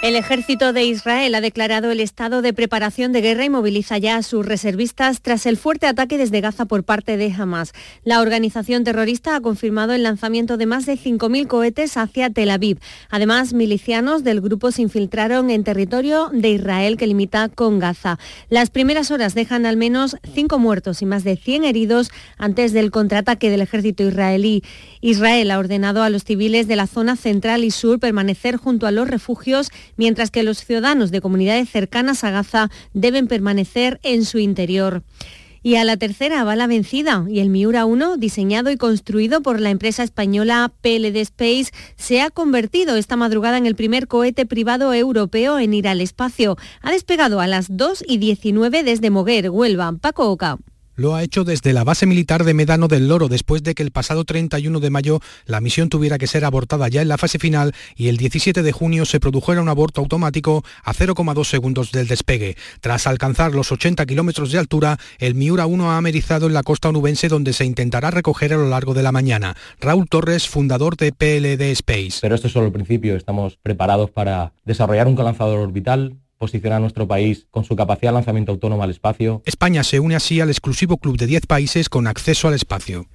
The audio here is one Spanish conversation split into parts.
El ejército de Israel ha declarado el estado de preparación de guerra y moviliza ya a sus reservistas tras el fuerte ataque desde Gaza por parte de Hamas. La organización terrorista ha confirmado el lanzamiento de más de 5.000 cohetes hacia Tel Aviv. Además, milicianos del grupo se infiltraron en territorio de Israel que limita con Gaza. Las primeras horas dejan al menos 5 muertos y más de 100 heridos antes del contraataque del ejército israelí. Israel ha ordenado a los civiles de la zona central y sur permanecer junto a los refugios mientras que los ciudadanos de comunidades cercanas a Gaza deben permanecer en su interior. Y a la tercera va la vencida y el Miura 1, diseñado y construido por la empresa española PLD Space, se ha convertido esta madrugada en el primer cohete privado europeo en ir al espacio. Ha despegado a las 2 y 19 desde Moguer, Huelva. Paco Oca lo ha hecho desde la base militar de Medano del Loro después de que el pasado 31 de mayo la misión tuviera que ser abortada ya en la fase final y el 17 de junio se produjera un aborto automático a 0,2 segundos del despegue. Tras alcanzar los 80 kilómetros de altura, el Miura 1 ha amerizado en la costa onubense donde se intentará recoger a lo largo de la mañana. Raúl Torres, fundador de PLD Space. Pero esto es solo el principio, estamos preparados para desarrollar un lanzador orbital posicionar a nuestro país con su capacidad de lanzamiento autónomo al espacio. España se une así al exclusivo club de 10 países con acceso al espacio.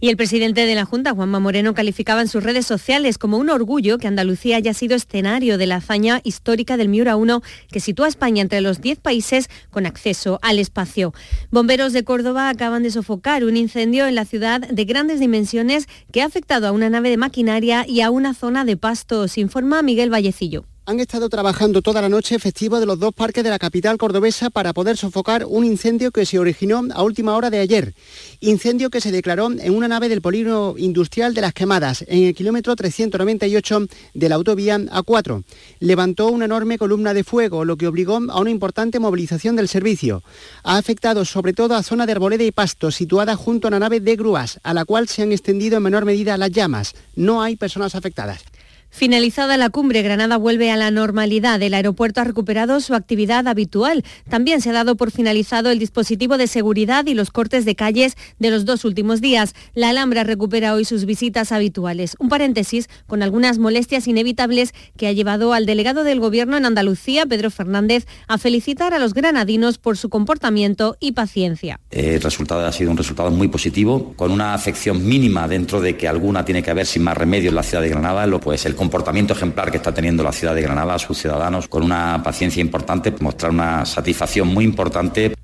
Y el presidente de la Junta, Juanma Moreno, calificaba en sus redes sociales como un orgullo que Andalucía haya sido escenario de la hazaña histórica del Miura 1, que sitúa a España entre los 10 países con acceso al espacio. Bomberos de Córdoba acaban de sofocar un incendio en la ciudad de grandes dimensiones que ha afectado a una nave de maquinaria y a una zona de pastos, informa Miguel Vallecillo han estado trabajando toda la noche efectivo de los dos parques de la capital cordobesa para poder sofocar un incendio que se originó a última hora de ayer. Incendio que se declaró en una nave del polígono industrial de las quemadas, en el kilómetro 398 de la autovía A4. Levantó una enorme columna de fuego, lo que obligó a una importante movilización del servicio. Ha afectado sobre todo a zona de arboleda y pasto, situada junto a una nave de grúas, a la cual se han extendido en menor medida las llamas. No hay personas afectadas. Finalizada la cumbre, Granada vuelve a la normalidad. El aeropuerto ha recuperado su actividad habitual. También se ha dado por finalizado el dispositivo de seguridad y los cortes de calles de los dos últimos días. La Alhambra recupera hoy sus visitas habituales. Un paréntesis con algunas molestias inevitables que ha llevado al delegado del Gobierno en Andalucía, Pedro Fernández, a felicitar a los granadinos por su comportamiento y paciencia. El resultado ha sido un resultado muy positivo, con una afección mínima dentro de que alguna tiene que haber sin más remedio en la ciudad de Granada, lo pues el comportamiento ejemplar que está teniendo la ciudad de Granada, sus ciudadanos, con una paciencia importante, mostrar una satisfacción muy importante.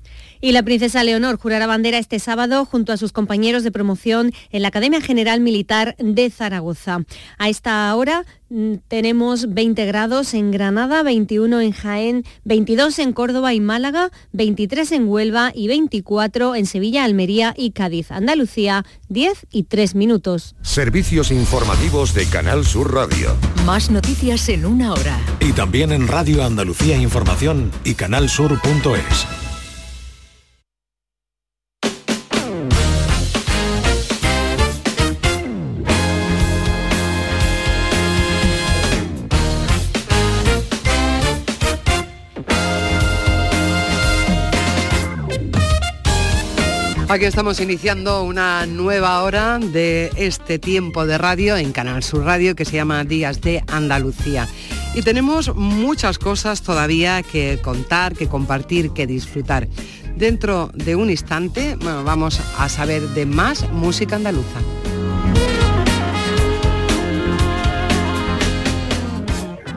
Y la princesa Leonor jurará bandera este sábado junto a sus compañeros de promoción en la Academia General Militar de Zaragoza. A esta hora mm, tenemos 20 grados en Granada, 21 en Jaén, 22 en Córdoba y Málaga, 23 en Huelva y 24 en Sevilla, Almería y Cádiz. Andalucía, 10 y 3 minutos. Servicios informativos de Canal Sur Radio. Más noticias en una hora. Y también en Radio Andalucía Información y canalsur.es. Aquí estamos iniciando una nueva hora de este tiempo de radio en Canal Sur Radio que se llama Días de Andalucía. Y tenemos muchas cosas todavía que contar, que compartir, que disfrutar. Dentro de un instante vamos a saber de más música andaluza.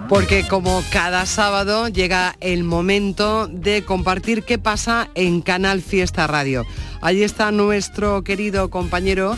porque como cada sábado llega el momento de compartir qué pasa en Canal Fiesta Radio. Allí está nuestro querido compañero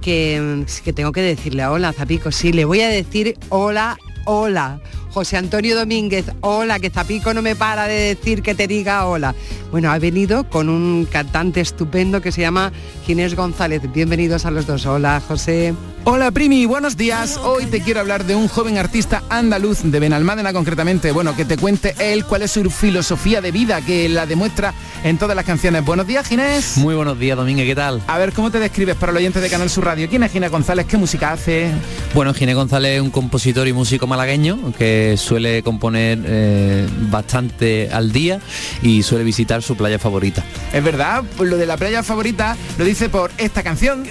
que, que tengo que decirle hola, Zapico. Sí, le voy a decir hola, hola. José Antonio Domínguez, hola, que Zapico no me para de decir que te diga hola. Bueno, ha venido con un cantante estupendo que se llama Ginés González. Bienvenidos a los dos. Hola, José. Hola Primi, buenos días. Hoy te quiero hablar de un joven artista andaluz de Benalmádena concretamente. Bueno, que te cuente él cuál es su filosofía de vida, que la demuestra en todas las canciones. Buenos días, Ginés. Muy buenos días, Domínguez, ¿qué tal? A ver, ¿cómo te describes para los oyentes de Canal Sur Radio? ¿Quién es Ginés González? ¿Qué música hace? Bueno, Ginés González es un compositor y músico malagueño que suele componer eh, bastante al día y suele visitar su playa favorita. Es verdad, lo de la playa favorita lo dice por esta canción,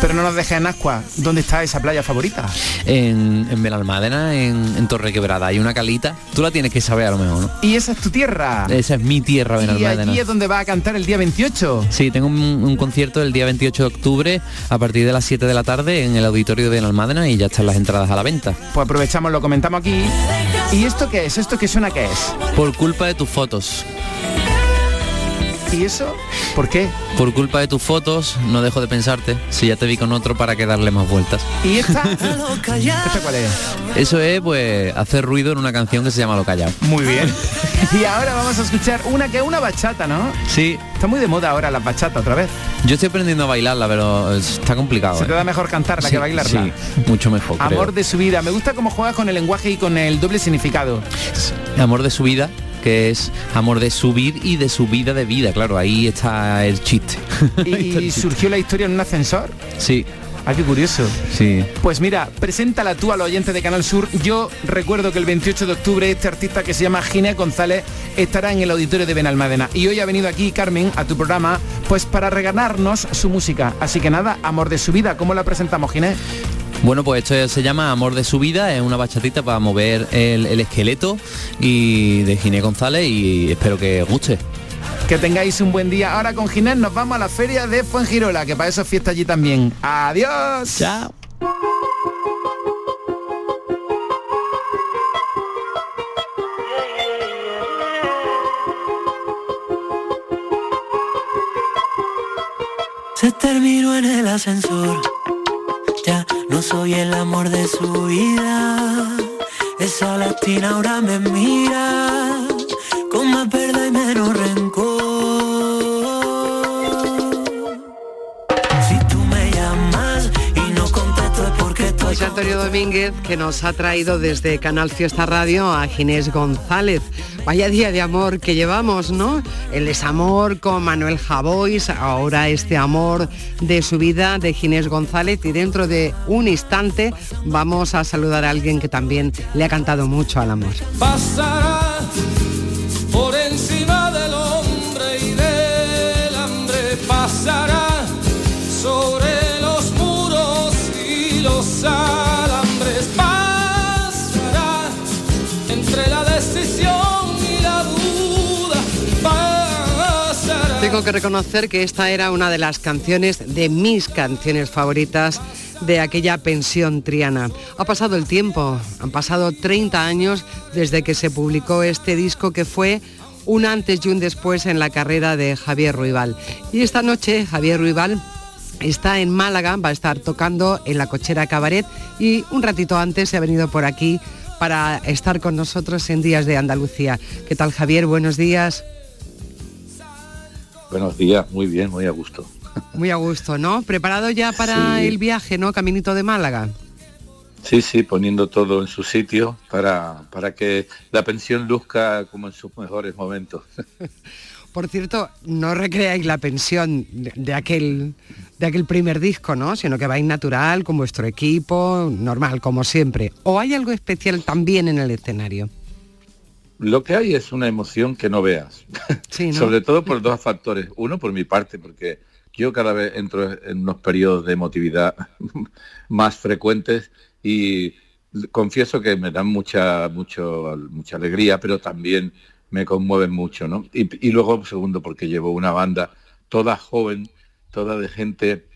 pero no nos dejes en ascua ¿Dónde está esa playa favorita? En, en Benalmádena, en, Torre Quebrada. Hay una calita. Tú la tienes que saber a lo mejor, ¿no? ¿Y esa es tu tierra? Esa es mi tierra, Benalmádena. ¿Y allí es donde va a cantar el día 28? Sí, tengo un, concierto el día 28 de octubre a partir de las 7 de la tarde en el auditorio de Benalmádena y ya están las entradas a la venta. Pues aprovechamos, lo comentamos aquí. ¿Y esto qué es? ¿Esto qué suena qué es? Por culpa de tus fotos. ¿Y eso? ¿Por qué? Por culpa de tus fotos no dejo de pensarte si ya te vi con otro para que darle más vueltas. ¿Y esta? ¿Esta cuál es? Eso es pues hacer ruido en una canción que se llama Lo Callado. Muy bien. y ahora vamos a escuchar una que es una bachata, ¿no? Sí. Está muy de moda ahora la bachata otra vez. Yo estoy aprendiendo a bailarla, pero está complicado. Se te ¿eh? da mejor cantarla que bailarla. Sí, mucho mejor. Amor de su vida. Me gusta cómo juegas con el lenguaje y con el doble significado. Amor de su vida que es amor de subir y de su vida de vida. Claro, ahí está el chiste. ¿Y surgió la historia en un ascensor? Sí. Ah, qué curioso. Sí. Pues mira, preséntala tú al oyente de Canal Sur. Yo recuerdo que el 28 de octubre este artista que se llama Ginés González estará en el auditorio de Benalmádena. Y hoy ha venido aquí, Carmen, a tu programa, pues para regalarnos su música. Así que nada, amor de su vida. ¿Cómo la presentamos, Ginés? Bueno, pues esto se llama Amor de su vida, es una bachatita para mover el, esqueleto y de Ginés González y espero que os guste. Que tengáis un buen día. Ahora con Ginés nos vamos a la feria de Fuengirola, que para eso es fiesta allí también. Adiós. Chao. Se terminó en el ascensor no soy el amor de su vida. Esa latina ahora me mira con más verdad y menos rencor. Si tú me llamas y no contesto es porque estoy. Antonio Domínguez que nos ha traído desde Canal Fiesta Radio a Ginés González. Vaya día de amor que llevamos, ¿no? El desamor con Manuel Javois, ahora este amor de su vida de Ginés González y dentro de un instante vamos a saludar a alguien que también le ha cantado mucho al amor. Tengo que reconocer que esta era una de las canciones de mis canciones favoritas de aquella pensión triana. Ha pasado el tiempo, han pasado 30 años desde que se publicó este disco que fue un antes y un después en la carrera de Javier Ruibal. Y esta noche Javier Ruibal está en Málaga, va a estar tocando en la cochera Cabaret y un ratito antes se ha venido por aquí para estar con nosotros en Días de Andalucía. ¿Qué tal Javier? Buenos días. Buenos días, muy bien, muy a gusto. Muy a gusto, ¿no? ¿Preparado ya para el viaje, ¿no? Caminito de Málaga. Sí, sí, poniendo todo en su sitio para, para que la pensión luzca como en sus mejores momentos. Por cierto, no recreáis la pensión de, aquel, de aquel primer disco, ¿no? Sino que vais natural, con vuestro equipo, normal, como siempre. ¿O hay algo especial también en el escenario? Lo que hay es una emoción que no veas. Sobre todo por dos factores. Uno, por mi parte, porque yo cada vez entro en unos periodos de emotividad más frecuentes y confieso que me dan mucha, mucho, mucha alegría, pero también me conmueven mucho, ¿no? Y, luego, segundo, porque llevo una banda toda joven, toda de gente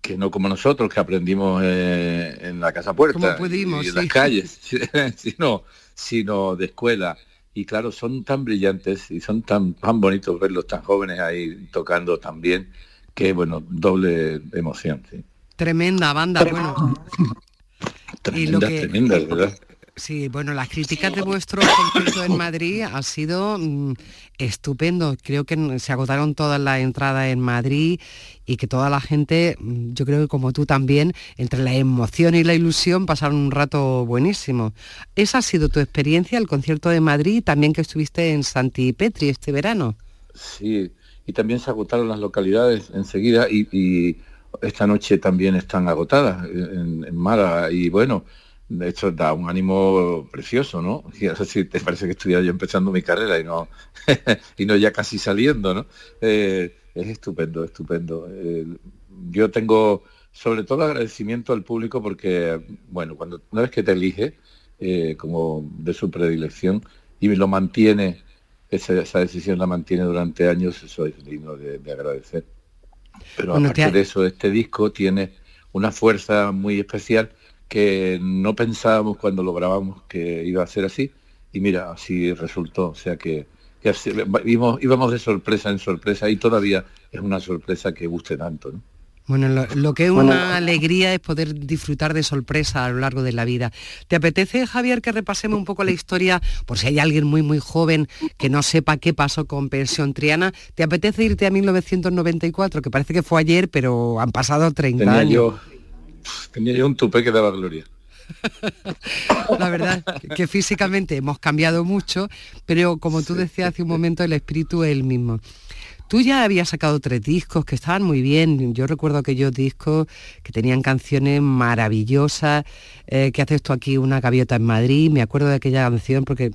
que no como nosotros, que aprendimos eh, en la casa puerta y en las calles, sino sino de escuela. Y claro, son tan brillantes y son tan, tan bonitos verlos tan jóvenes ahí tocando tan bien, que bueno, doble emoción. Tremenda banda, bueno. Tremenda, tremenda, ¿verdad? Sí, bueno, las críticas de vuestro concierto en Madrid ha sido mm, estupendo. Creo que se agotaron todas las entradas en Madrid y que toda la gente, mm, yo creo que como tú también, entre la emoción y la ilusión pasaron un rato buenísimo. ¿Esa ha sido tu experiencia, el concierto de Madrid, también que estuviste en Santi Petri este verano? Sí, y también se agotaron las localidades enseguida y, esta noche también están agotadas en, en Málaga. Y bueno, de hecho da un ánimo precioso, ¿no? Y no sé si te parece que estuviera yo empezando mi carrera y no, y no ya casi saliendo, ¿no? Eh, es estupendo, estupendo. Eh, yo tengo sobre todo agradecimiento al público porque, bueno, cuando una vez que te elige eh, como de su predilección y lo mantiene, esa, decisión la mantiene durante años, eso es digno de, agradecer. Pero aparte de eso, este disco tiene una fuerza muy especial que no pensábamos cuando lo grabamos que iba a ser así y mira, así resultó, o sea que, íbamos, de sorpresa en sorpresa y todavía es una sorpresa que guste tanto. Bueno, lo, que es una alegría es poder disfrutar de sorpresa a lo largo de la vida. ¿Te apetece, Javier, que repasemos un poco la historia, por si hay alguien muy, muy joven que no sepa qué pasó con Pensión Triana? ¿Te apetece irte a 1994, que parece que fue ayer, pero han pasado 30 años? Tenía yo un tupé que daba gloria. La verdad que físicamente hemos cambiado mucho, pero como tú decías hace un momento, el espíritu es el mismo. Tú ya habías sacado tres discos que estaban muy bien. Yo recuerdo aquellos discos que tenían canciones maravillosas. Eh, que haces tú aquí una gaviota en Madrid? Me acuerdo de aquella canción porque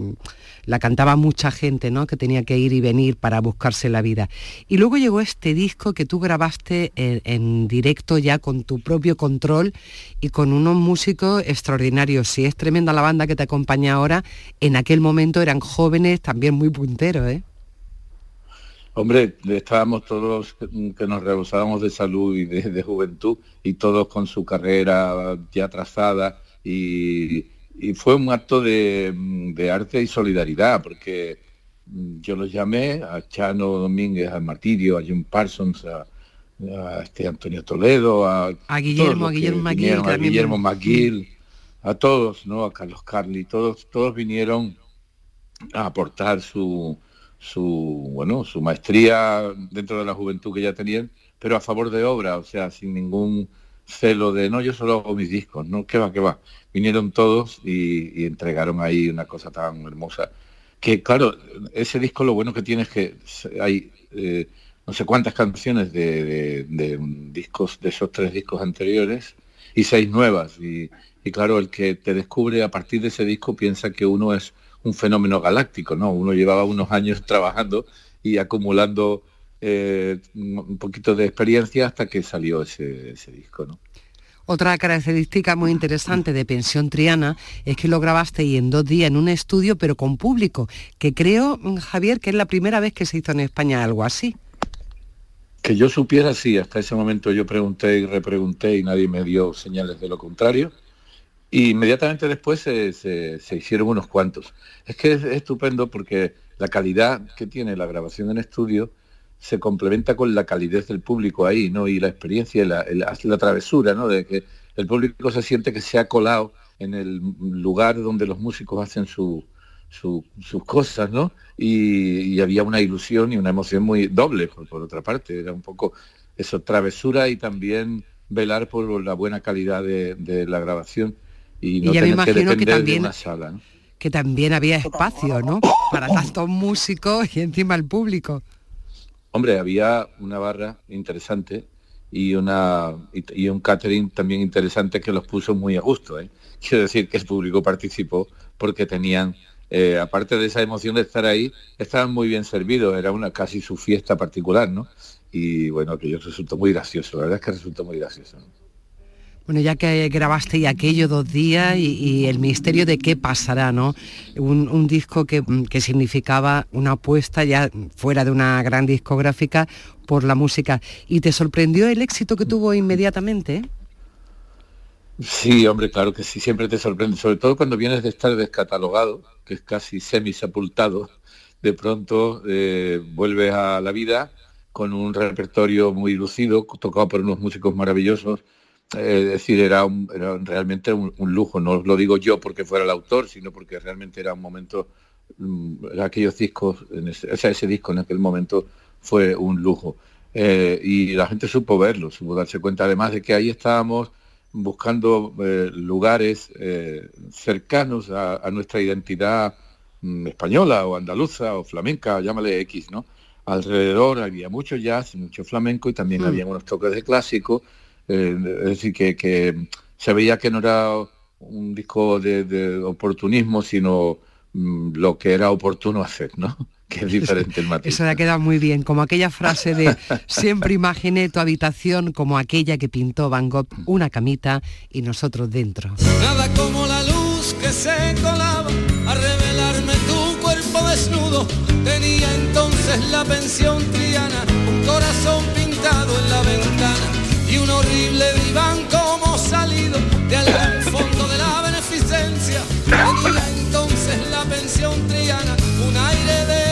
la cantaba mucha gente, ¿no? Que tenía que ir y venir para buscarse la vida. Y luego llegó este disco que tú grabaste en, en directo ya con tu propio control y con unos músicos extraordinarios. Si es tremenda la banda que te acompaña ahora, en aquel momento eran jóvenes también muy punteros, ¿eh? Hombre, estábamos todos que nos rebosábamos de salud y de, juventud y todos con su carrera ya trazada y, fue un acto de, arte y solidaridad porque yo los llamé a Chano Domínguez, a Martirio, a Jim Parsons, a, este Antonio Toledo, a, Guillermo, a Guillermo McGill, a Guillermo McGill, a todos, ¿no? A Carlos Carli, todos, todos vinieron a aportar su, su, bueno, su maestría dentro de la juventud que ya tenían, pero a favor de obra, o sea, sin ningún celo de, no, yo solo hago mis discos, no, qué va, qué va. Vinieron todos y, entregaron ahí una cosa tan hermosa. Que claro, ese disco lo bueno que tiene es que hay eh, no sé cuántas canciones de, discos, de esos tres discos anteriores y seis nuevas. Y, y claro, el que te descubre a partir de ese disco piensa que uno es un fenómeno galáctico, ¿no? Uno llevaba unos años trabajando y acumulando eh, un poquito de experiencia hasta que salió ese, disco, ¿no? Otra característica muy interesante de Pensión Triana es que lo grabaste y en dos días en un estudio, pero con público, que creo, Javier, que es la primera vez que se hizo en España algo así. Que yo supiera, sí, hasta ese momento yo pregunté y repregunté y nadie me dio señales de lo contrario. Y inmediatamente después se, hicieron unos cuantos. Es que es, estupendo porque la calidad que tiene la grabación en estudio se complementa con la calidez del público ahí, ¿no? Y la experiencia, la, la, travesura, ¿no? De que el público se siente que se ha colado en el lugar donde los músicos hacen sus cosas, ¿no? Y, había una ilusión y una emoción muy doble, por, otra parte. Era un poco eso, travesura y también velar por la buena calidad de la grabación y no me imagino que, también, una sala. Que también había espacio, ¿no? Para tantos músicos y encima el público. Hombre, había una barra interesante y, una, y, un catering también interesante que los puso muy a gusto. ¿eh? Quiero decir que el público participó porque tenían, eh, aparte de esa emoción de estar ahí, estaban muy bien servidos, era una casi su fiesta particular, ¿no? Y bueno, que yo resultó muy gracioso, la verdad es que resultó muy gracioso. Bueno, ya que grabaste y aquello dos días y, el misterio de qué pasará, ¿no? Un, disco que, significaba una apuesta ya fuera de una gran discográfica por la música. ¿Y te sorprendió el éxito que tuvo inmediatamente? Sí, hombre, claro que sí, siempre te sorprende, sobre todo cuando vienes de estar descatalogado, que es casi semisepultado, de pronto eh, vuelves a la vida con un repertorio muy lucido, tocado por unos músicos maravillosos, es decir, era, realmente un, lujo, no lo digo yo porque fuera el autor, sino porque realmente era un momento, mm, aquellos discos, en ese, ese disco en aquel momento fue un lujo. Eh, y la gente supo verlo, supo darse cuenta además de que ahí estábamos buscando eh, lugares eh, cercanos a, nuestra identidad mm, española o andaluza o flamenca, llámale X, ¿no? Alrededor había mucho jazz, mucho flamenco y también mm. había unos toques de clásico, es decir, que, se veía que no era un disco de, oportunismo, sino mm, lo que era oportuno hacer, ¿no? que es diferente el matiz. Eso le ha quedado muy bien, como aquella frase de siempre imaginé tu habitación como aquella que pintó Van Gogh, una camita y nosotros dentro. Nada como la luz que se colaba a revelarme tu cuerpo desnudo. Tenía entonces la pensión triana, un corazón de algún fondo de la beneficencia. Tenía entonces la pensión triana, un aire de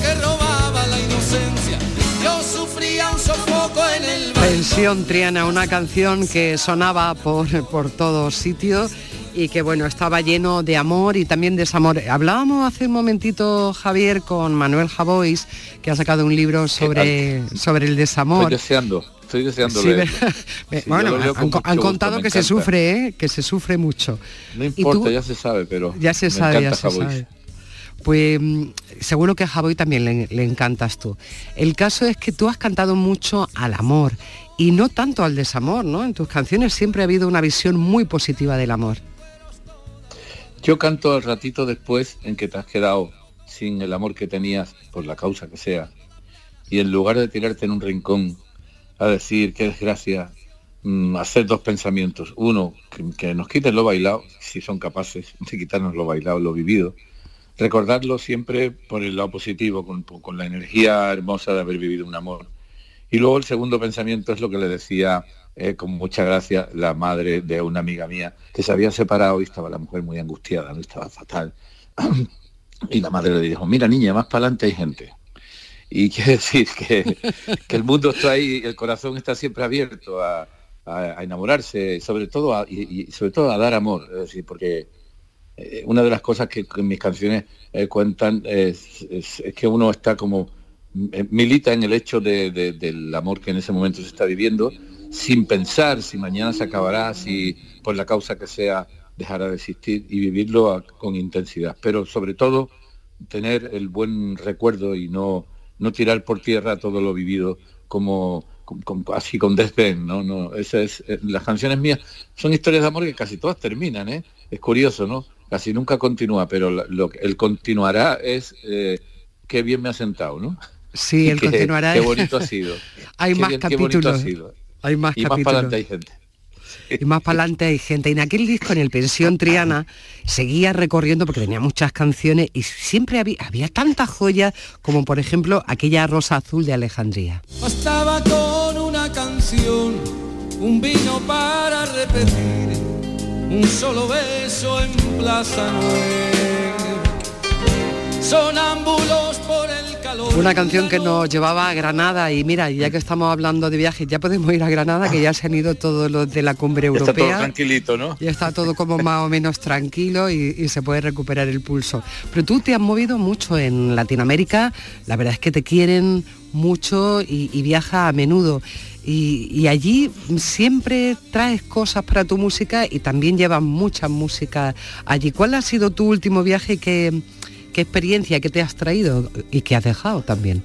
que robaba la inocencia. Yo sufría un sofoco en el Pensión Triana, una canción que sonaba por, por todos sitios y que bueno, estaba lleno de amor y también desamor. Hablábamos hace un momentito, Javier, con Manuel Javois, que ha sacado un libro sobre, sobre el desamor. Estoy deseando, estoy deseando bueno, han, contado que se sufre, ¿eh? que se sufre mucho. No importa, ya se sabe, pero ya se sabe, ya se sabe. Pues mm, seguro que a Javoy también le, encantas tú. El caso es que tú has cantado mucho al amor y no tanto al desamor, ¿no? En tus canciones siempre ha habido una visión muy positiva del amor. Yo canto al ratito después en que te has quedado sin el amor que tenías, por la causa que sea, y en lugar de tirarte en un rincón a decir qué desgracia, mm, hacer dos pensamientos. Uno, que, nos quiten lo bailado, si son capaces de quitarnos lo bailado, lo vivido, recordarlo siempre por el lado positivo, con, la energía hermosa de haber vivido un amor. Y luego el segundo pensamiento es lo que le decía eh, con mucha gracia la madre de una amiga mía, que se había separado y estaba la mujer muy angustiada, no estaba fatal. y la madre le dijo, mira niña, más para adelante hay gente. Y quiere decir que, el mundo está ahí, el corazón está siempre abierto a, enamorarse, sobre todo y, sobre todo a dar amor, es decir, porque eh, una de las cosas que, mis canciones eh, cuentan es, que uno está como eh, milita en el hecho del amor que en ese momento se está viviendo, sin pensar si mañana se acabará, si por la causa que sea dejará de existir y vivirlo con intensidad. Pero sobre todo tener el buen recuerdo y no, no tirar por tierra todo lo vivido como, así con desdén, ¿no? no esa es, las canciones mías son historias de amor que casi todas terminan, ¿eh? Es curioso, ¿no? casi nunca continúa, pero lo, el continuará es eh, qué bien me ha sentado, ¿no? Sí, el continuará. Qué bonito ha sido. hay más capítulos. Hay más y capítulos. más para adelante hay gente. Y más para adelante hay gente. Y en aquel disco, en el Pensión Triana, seguía recorriendo porque tenía muchas canciones y siempre había, había tantas joyas como por ejemplo aquella Rosa Azul de Alejandría. Estaba con una canción, un vino para repetir un solo beso en Plaza Nueva. Una canción que nos llevaba a Granada y mira, ya que estamos hablando de viajes, ya podemos ir a Granada, que ya se han ido todos los de la cumbre europea. Está todo tranquilito, ¿no? Ya está todo como más o menos tranquilo y, se puede recuperar el pulso. Pero tú te has movido mucho en Latinoamérica, la verdad es que te quieren mucho y, y viaja a menudo y, allí siempre traes cosas para tu música y también llevas mucha música allí. ¿Cuál ha sido tu último viaje? ¿Qué, qué experiencia que te has traído y que has dejado también?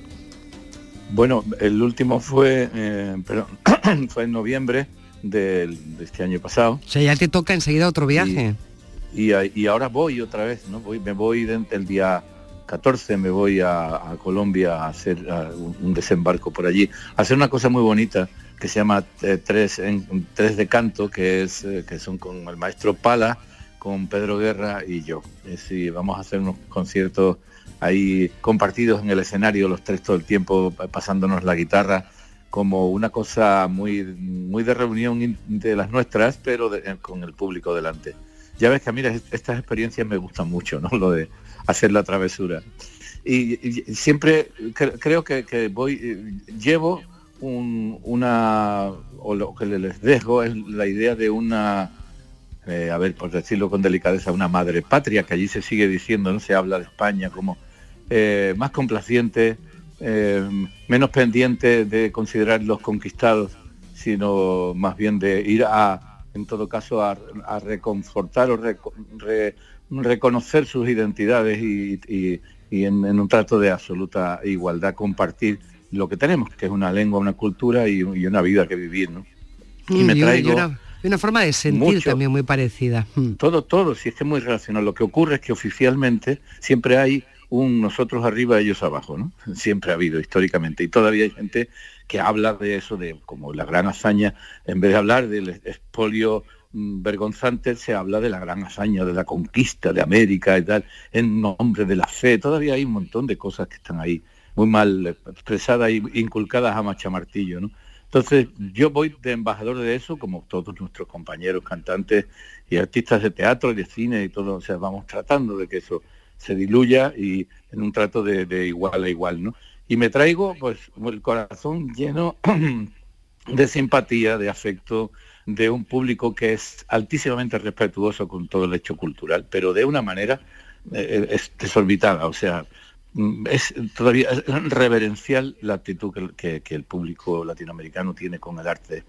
Bueno, el último fue, eh, fue en noviembre de este año pasado. O sea, ya te toca enseguida otro viaje. Y, ahora voy otra vez, ¿no? Voy, me voy el día 14 me voy a, Colombia a hacer un, desembarco por allí, a hacer una cosa muy bonita que se llama eh, tres, en, tres de canto, que es eh, que son con el maestro Pala, con Pedro Guerra y yo. Es vamos a hacer unos conciertos ahí compartidos en el escenario, los tres todo el tiempo pasándonos la guitarra como una cosa muy, muy de reunión de las nuestras, pero con el público delante. Ya ves que a mí estas experiencias me gustan mucho, ¿no? Lo de hacer la travesura. Y, siempre creo que, voy, llevo una, o lo que les dejo es la idea de una, eh, a ver, por decirlo con delicadeza, una madre patria, que allí se sigue diciendo, no se habla de España como eh, más complaciente, eh, menos pendiente de considerar los conquistados, sino más bien de ir a, en todo caso, a, reconfortar o reconocer sus identidades y, en, un trato de absoluta igualdad compartir lo que tenemos, que es una lengua, una cultura y, una vida que vivir, ¿no? Y, me traigo... Una, forma de sentir también muy parecida. Mm. Todo, todo, si es que es muy relacionado. Lo que ocurre es que oficialmente siempre hay un nosotros arriba, ellos abajo, ¿no? Siempre ha habido históricamente. Y todavía hay gente que habla de eso, de como la gran hazaña, en vez de hablar del expolio mm, vergonzante, se habla de la gran hazaña, de la conquista de América y tal, en nombre de la fe. Todavía hay un montón de cosas que están ahí muy mal expresadas e inculcadas a machamartillo, ¿no? Entonces, yo voy de embajador de eso, como todos nuestros compañeros cantantes y artistas de teatro y de cine y todo, o sea, vamos tratando de que eso se diluya y en un trato de, igual a igual, ¿no? Y me traigo pues el corazón lleno de simpatía, de afecto, de un público que es altísimamente respetuoso con todo el hecho cultural, pero de una manera eh, es desorbitada, o sea, es todavía reverencial la actitud que, el público latinoamericano tiene con el arte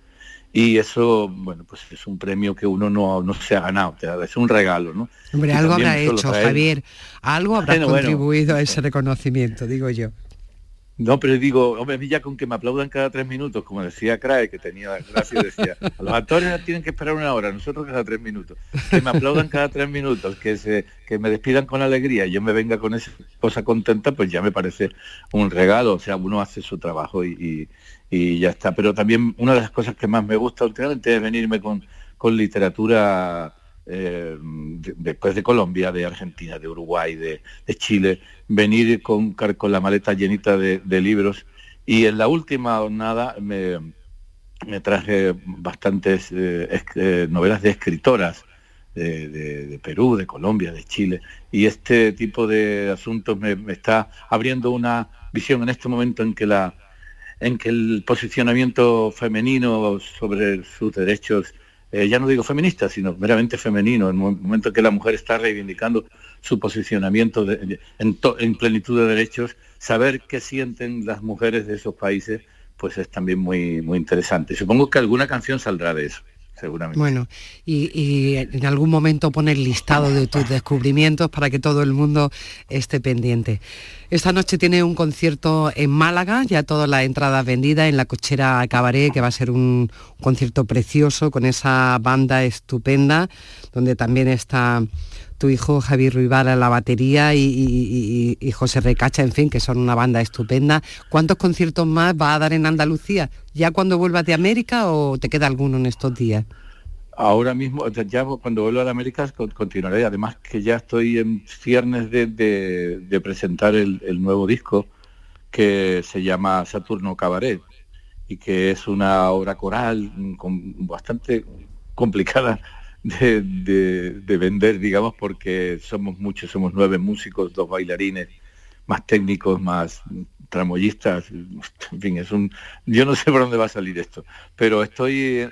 y eso, bueno, pues es un premio que uno no, no se ha ganado, es un regalo, ¿no? Hombre, algo habrá hecho, Javier, algo habrá contribuido a ese reconocimiento, digo yo. No, pero digo, hombre, ya con que me aplaudan cada tres minutos, como decía Crae, que tenía la gracia, decía, a los actores tienen que esperar una hora, nosotros cada tres minutos. Que me aplaudan cada tres minutos, que se, que me despidan con alegría y yo me venga con esa cosa contenta, pues ya me parece un regalo. O sea, uno hace su trabajo y, y ya está. Pero también una de las cosas que más me gusta últimamente es venirme con, con literatura eh, después de Colombia, de Argentina, de Uruguay, de, Chile, venir con, la maleta llenita de, libros. Y en la última jornada me, traje bastantes eh, eh, novelas de escritoras de, Perú, de Colombia, de Chile. Y este tipo de asuntos me, me está abriendo una visión en este momento en que la en que el posicionamiento femenino sobre sus derechos, eh, ya no digo feminista, sino meramente femenino, en el momento que la mujer está reivindicando su posicionamiento en, plenitud de derechos, saber qué sienten las mujeres de esos países, pues es también muy, muy interesante. Supongo que alguna canción saldrá de eso. Seguramente. Bueno, y, en algún momento poner listado de tus descubrimientos para que todo el mundo esté pendiente. Esta noche tiene un concierto en Málaga, ya todas las entradas vendidas en la cochera Cabaret, que va a ser un concierto precioso con esa banda estupenda, donde también está tu hijo Javier Ruibal a la batería y, José Recacha, en fin, que son una banda estupenda. ¿Cuántos conciertos más va a dar en Andalucía? ¿Ya cuando vuelvas de América o te queda alguno en estos días? ahora mismo, ya cuando vuelvo a la América continuaré, además que ya estoy en ciernes de, presentar el, nuevo disco que se llama Saturno Cabaret y que es una obra coral bastante complicada de, de, vender, digamos, porque somos muchos, somos nueve músicos, dos bailarines, más técnicos, más tramoyistas, en fin, es un... Yo no sé por dónde va a salir esto, pero estoy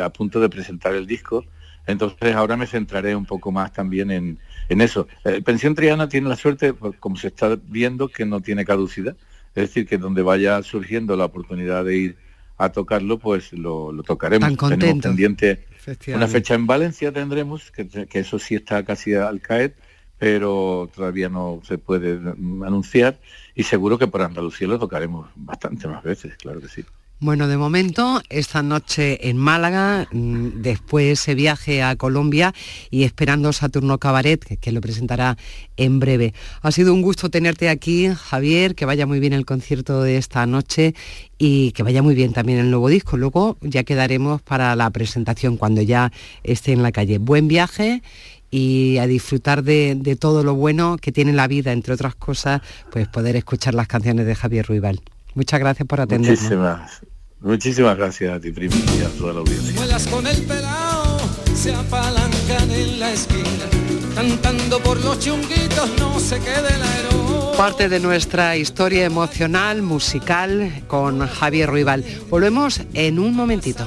a punto de presentar el disco, entonces ahora me centraré un poco más también en, eso. Eh, Pensión Triana tiene la suerte, como se está viendo, que no tiene caducidad, es decir, que donde vaya surgiendo la oportunidad de ir a tocarlo, pues lo, tocaremos. Tenemos pendiente una fecha en Valencia tendremos, que, que eso sí está casi al caer, pero todavía no se puede anunciar y seguro que por Andalucía lo tocaremos bastante más veces, claro que sí. Bueno, de momento, esta noche en Málaga, mm, después ese viaje a Colombia y esperando Saturno Cabaret, que, lo presentará en breve. Ha sido un gusto tenerte aquí, Javier, que vaya muy bien el concierto de esta noche y que vaya muy bien también el nuevo disco. Luego ya quedaremos para la presentación cuando ya esté en la calle. Buen viaje y a disfrutar de, todo lo bueno que tiene la vida, entre otras cosas, pues poder escuchar las canciones de Javier Ruibal. Muchas gracias por atendernos. Muchísimas, muchísimas gracias a ti, primo, y a toda la audiencia. con el pelao, se apalancan en la esquina, cantando por los chunguitos, no se quede el aero. parte de nuestra historia emocional, musical, con Javier Ruibal. Volvemos en un momentito.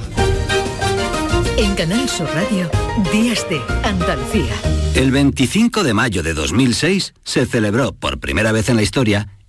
En Canal Sur Radio, Días de Andalucía. El 25 de mayo de 2006 se celebró por primera vez en la historia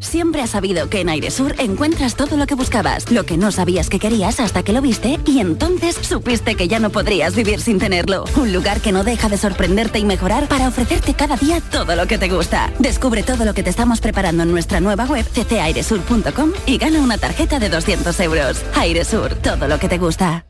Siempre has sabido que en Airesur encuentras todo lo que buscabas, lo que no sabías que querías hasta que lo viste y entonces supiste que ya no podrías vivir sin tenerlo. Un lugar que no deja de sorprenderte y mejorar para ofrecerte cada día todo lo que te gusta. Descubre todo lo que te estamos preparando en nuestra nueva web ccairesur.com y gana una tarjeta de 200 euros. Airesur, todo lo que te gusta.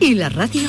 y la radio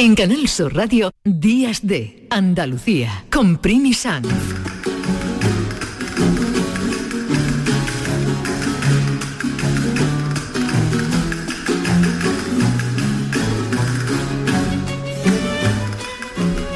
En Canal Sur Radio, Días de Andalucía, con Primi Sanz.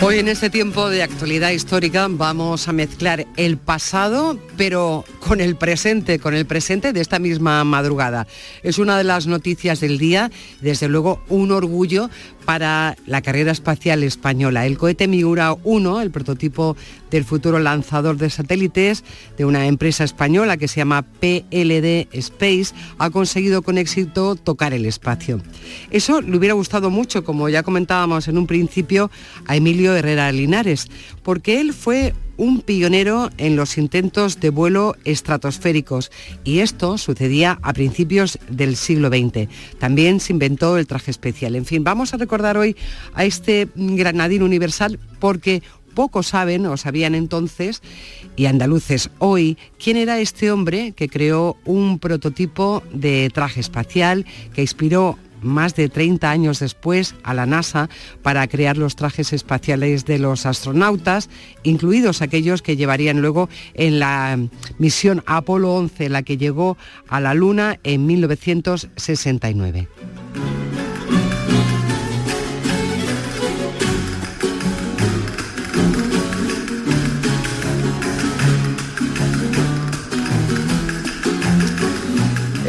Hoy en este tiempo de actualidad histórica vamos a mezclar el pasado, pero con el presente, con el presente de esta misma madrugada. Es una de las noticias del día, desde luego un orgullo para la carrera espacial española. El cohete Miura 1, el prototipo del futuro lanzador de satélites de una empresa española que se llama PLD Space, ha conseguido con éxito tocar el espacio. Eso le hubiera gustado mucho, como ya comentábamos en un principio, a Emilio Herrera Linares, porque él fue un pionero en los intentos de vuelo estratosféricos y esto sucedía a principios del siglo XX. También se inventó el traje especial. En fin, vamos a recordar hoy a este granadín universal porque pocos saben o sabían entonces, y andaluces hoy, quién era este hombre que creó un prototipo de traje espacial que inspiró más de 30 años después a la NASA para crear los trajes espaciales de los astronautas, incluidos aquellos que llevarían luego en la misión Apolo 11, la que llegó a la Luna en 1969.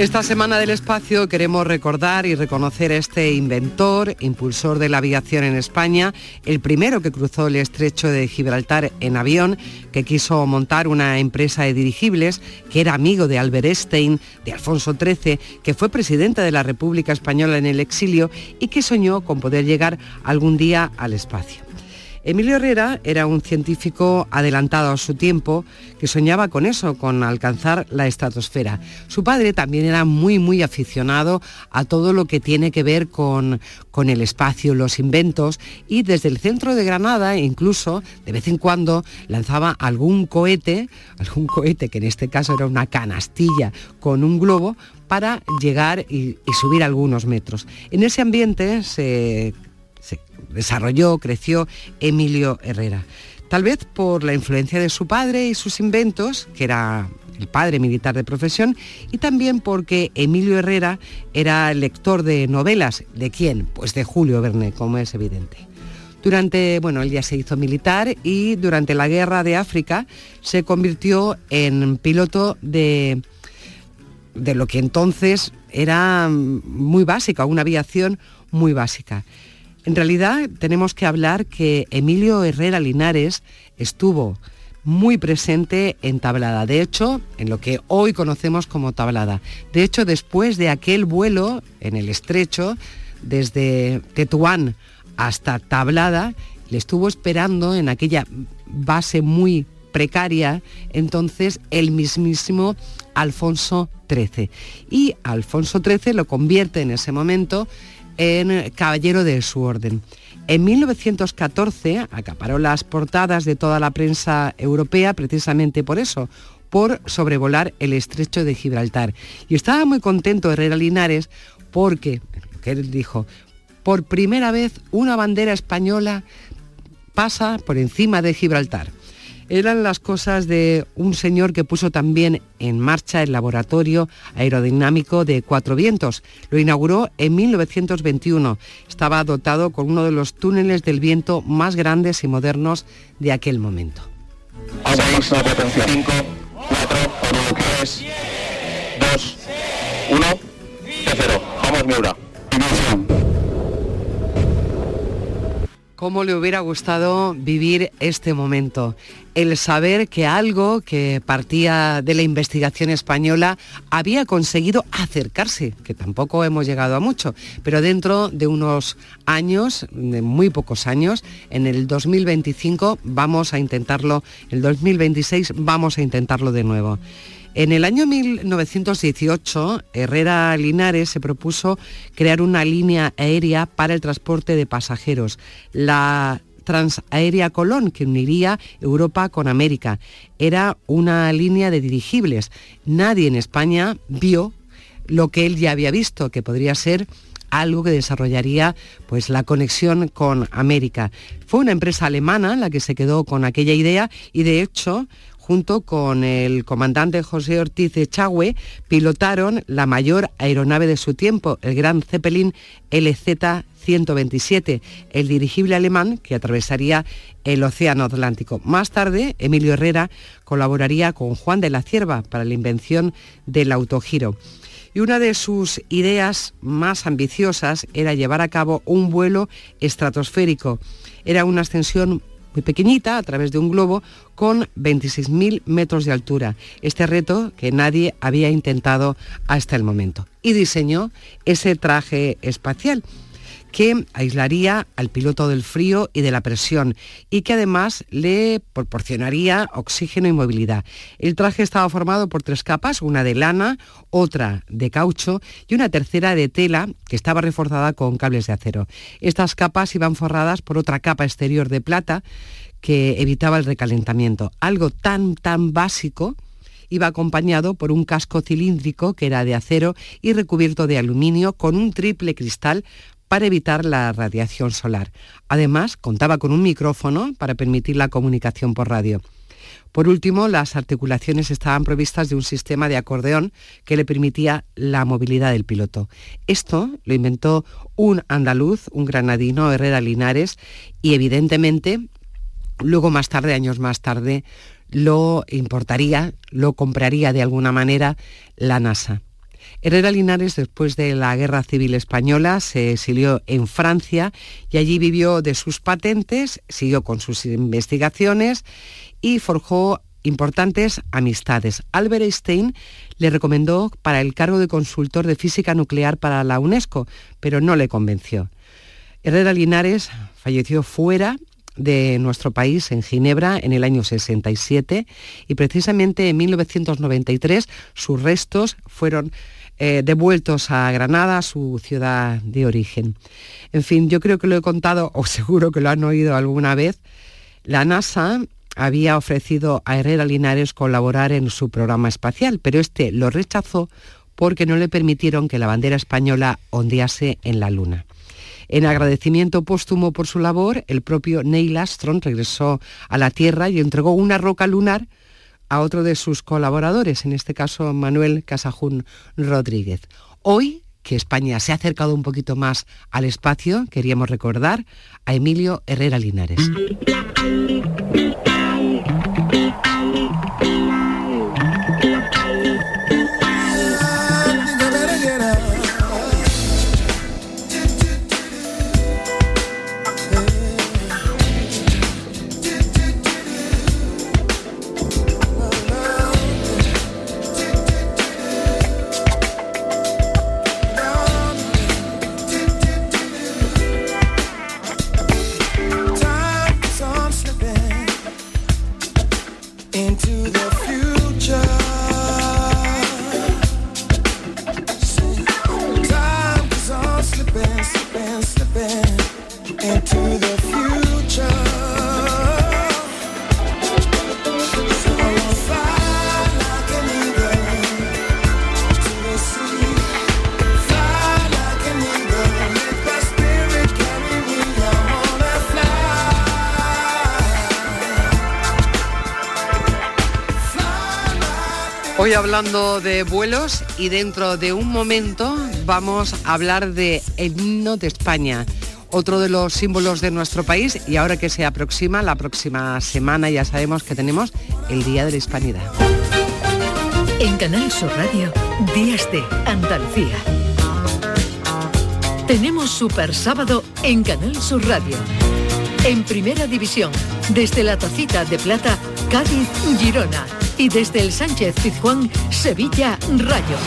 Esta semana del espacio queremos recordar y reconocer a este inventor, impulsor de la aviación en España, el primero que cruzó el estrecho de Gibraltar en avión, que quiso montar una empresa de dirigibles, que era amigo de Albert Einstein, de Alfonso XIII, que fue presidente de la República Española en el exilio y que soñó con poder llegar algún día al espacio. Emilio Herrera era un científico adelantado a su tiempo que soñaba con eso, con alcanzar la estratosfera. Su padre también era muy, muy aficionado a todo lo que tiene que ver con, con el espacio, los inventos, y desde el centro de Granada incluso de vez en cuando lanzaba algún cohete, algún cohete que en este caso era una canastilla con un globo, para llegar y, y subir algunos metros. En ese ambiente se desarrolló, creció Emilio Herrera. Tal vez por la influencia de su padre y sus inventos, que era el padre militar de profesión, y también porque Emilio Herrera era lector de novelas. ¿De quién? Pues de Julio Verne, como es evidente. Durante, bueno, él ya se hizo militar y durante la guerra de África se convirtió en piloto de, de lo que entonces era muy básica, una aviación muy básica. En realidad tenemos que hablar que Emilio Herrera Linares estuvo muy presente en Tablada, de hecho, en lo que hoy conocemos como Tablada. De hecho, después de aquel vuelo en el estrecho, desde Tetuán hasta Tablada, le estuvo esperando en aquella base muy precaria, entonces el mismísimo Alfonso XIII. Y Alfonso XIII lo convierte en ese momento en Caballero de su Orden. En 1914 acaparó las portadas de toda la prensa europea precisamente por eso, por sobrevolar el estrecho de Gibraltar. Y estaba muy contento Herrera Linares porque, que él dijo, por primera vez una bandera española pasa por encima de Gibraltar eran las cosas de un señor que puso también en marcha el laboratorio aerodinámico de Cuatro Vientos. Lo inauguró en 1921. Estaba dotado con uno de los túneles del viento más grandes y modernos de aquel momento. 1, 0. Vamos, Miura. Cómo le hubiera gustado vivir este momento. El saber que algo que partía de la investigación española había conseguido acercarse, que tampoco hemos llegado a mucho, pero dentro de unos años, de muy pocos años, en el 2025 vamos a intentarlo, el 2026 vamos a intentarlo de nuevo. En el año 1918, Herrera Linares se propuso crear una línea aérea para el transporte de pasajeros, la Transaérea Colón, que uniría Europa con América. Era una línea de dirigibles. Nadie en España vio lo que él ya había visto, que podría ser algo que desarrollaría pues la conexión con América. Fue una empresa alemana la que se quedó con aquella idea y de hecho junto con el comandante José Ortiz Echagüe, pilotaron la mayor aeronave de su tiempo, el Gran Zeppelin LZ 127, el dirigible alemán que atravesaría el Océano Atlántico. Más tarde, Emilio Herrera colaboraría con Juan de la Cierva para la invención del autogiro. Y una de sus ideas más ambiciosas era llevar a cabo un vuelo estratosférico. Era una ascensión muy pequeñita a través de un globo con 26.000 metros de altura. Este reto que nadie había intentado hasta el momento. Y diseñó ese traje espacial que aislaría al piloto del frío y de la presión y que además le proporcionaría oxígeno y movilidad. El traje estaba formado por tres capas, una de lana, otra de caucho y una tercera de tela que estaba reforzada con cables de acero. Estas capas iban forradas por otra capa exterior de plata que evitaba el recalentamiento. Algo tan, tan básico iba acompañado por un casco cilíndrico que era de acero y recubierto de aluminio con un triple cristal para evitar la radiación solar. Además, contaba con un micrófono para permitir la comunicación por radio. Por último, las articulaciones estaban provistas de un sistema de acordeón que le permitía la movilidad del piloto. Esto lo inventó un andaluz, un granadino, Herrera Linares, y evidentemente, luego más tarde, años más tarde, lo importaría, lo compraría de alguna manera la NASA. Herrera Linares, después de la Guerra Civil Española, se exilió en Francia y allí vivió de sus patentes, siguió con sus investigaciones y forjó importantes amistades. Albert Einstein le recomendó para el cargo de consultor de física nuclear para la UNESCO, pero no le convenció. Herrera Linares falleció fuera de nuestro país en Ginebra en el año 67 y precisamente en 1993 sus restos fueron eh, devueltos a Granada, su ciudad de origen. En fin, yo creo que lo he contado, o seguro que lo han oído alguna vez, la NASA había ofrecido a Herrera Linares colaborar en su programa espacial, pero este lo rechazó porque no le permitieron que la bandera española ondease en la Luna. En agradecimiento póstumo por su labor, el propio Neil Armstrong regresó a la Tierra y entregó una roca lunar a otro de sus colaboradores, en este caso Manuel Casajún Rodríguez. Hoy, que España se ha acercado un poquito más al espacio, queríamos recordar a Emilio Herrera Linares. Hablando de vuelos y dentro de un momento vamos a hablar de el himno de España, otro de los símbolos de nuestro país y ahora que se aproxima, la próxima semana ya sabemos que tenemos el Día de la Hispanidad. En Canal Sur Radio, Días de Andalucía. Tenemos Super Sábado en Canal Sur Radio. En Primera División, desde la Tacita de Plata, Cádiz-Girona y desde el Sánchez Pizjuán, Sevilla Rayo.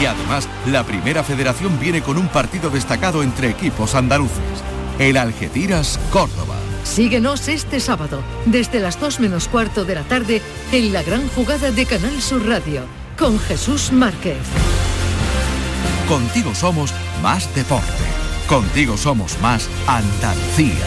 Y además, la primera federación viene con un partido destacado entre equipos andaluces, el Algeciras Córdoba. Síguenos este sábado, desde las 2 menos cuarto de la tarde, en la gran jugada de Canal Sur Radio, con Jesús Márquez. Contigo somos más deporte. Contigo somos más Andalucía.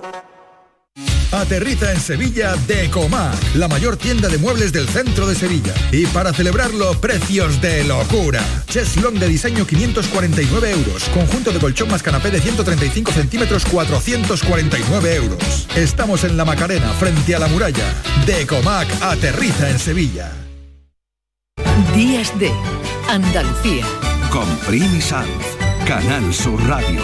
Aterriza en Sevilla Decomac, la mayor tienda de muebles del centro de Sevilla. Y para celebrarlo, precios de locura. Cheslong de diseño 549 euros. Conjunto de colchón más canapé de 135 centímetros 449 euros. Estamos en la Macarena, frente a la muralla. Decomac aterriza en Sevilla. Días de Andalucía. Con Primi Sanz, Canal Sur Radio.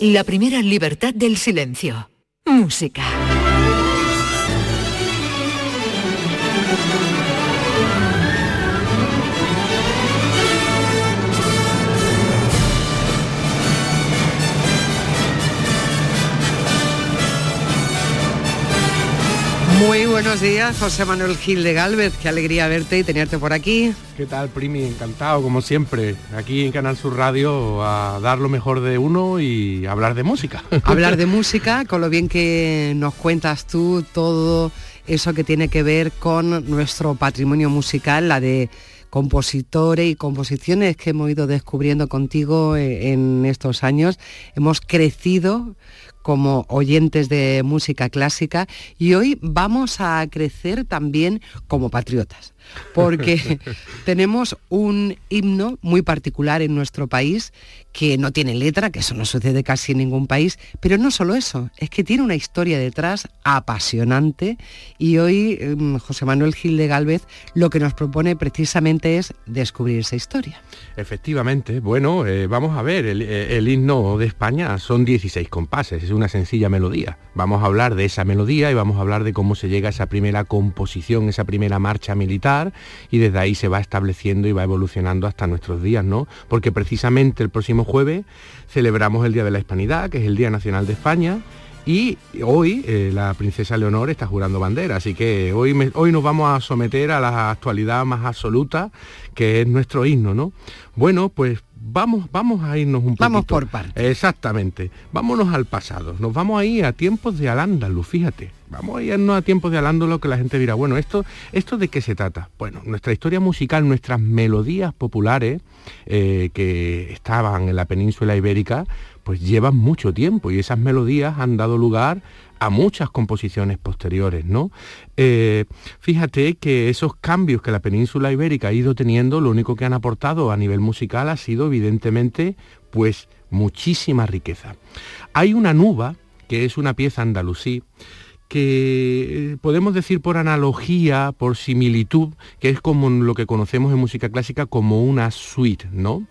La primera libertad del silencio. Música. Muy buenos días, José Manuel Gil de Galvez. Qué alegría verte y tenerte por aquí. ¿Qué tal, Primi? Encantado, como siempre, aquí en Canal Sur Radio a dar lo mejor de uno y hablar de música. Hablar de música, con lo bien que nos cuentas tú todo eso que tiene que ver con nuestro patrimonio musical, la de compositores y composiciones que hemos ido descubriendo contigo eh, en estos años. Hemos crecido como oyentes de música clásica y hoy vamos a crecer también como patriotas porque tenemos un himno muy particular en nuestro país que no tiene letra, que eso no sucede casi en ningún país, pero no solo eso, es que tiene una historia detrás apasionante y hoy em, José Manuel Gil de Galvez lo que nos propone precisamente es descubrir esa historia. Efectivamente, bueno, eh, vamos a ver, el, eh, el himno de España son 16 compases, es una sencilla melodía. Vamos a hablar de esa melodía y vamos a hablar de cómo se llega a esa primera composición, esa primera marcha militar y desde ahí se va estableciendo y va evolucionando hasta nuestros días, ¿no? Porque precisamente el próximo jueves celebramos el Día de la Hispanidad, que es el Día Nacional de España, y hoy eh, la princesa Leonor está jurando bandera, así que hoy, hoy nos vamos a someter a la actualidad más absoluta, que es nuestro himno, ¿no? Bueno, pues vamos, vamos a irnos un poco. Vamos por partes. Exactamente. Vámonos al pasado. Nos vamos a ir a tiempos de al fíjate. Vamos a irnos a tiempos de al que la gente dirá, bueno, ¿esto, ¿esto de qué se trata? Bueno, nuestra historia musical, nuestras melodías populares eh, que estaban en la península ibérica, pues llevan mucho tiempo y esas melodías han dado lugar a muchas composiciones posteriores, ¿no? Eh, fíjate que esos cambios que la península ibérica ha ido teniendo, lo único que han aportado a nivel musical ha sido evidentemente, pues, muchísima riqueza. Hay una nuba, que es una pieza andalusí, que podemos decir por analogía, por similitud, que es como lo que conocemos en música clásica como una suite, ¿no?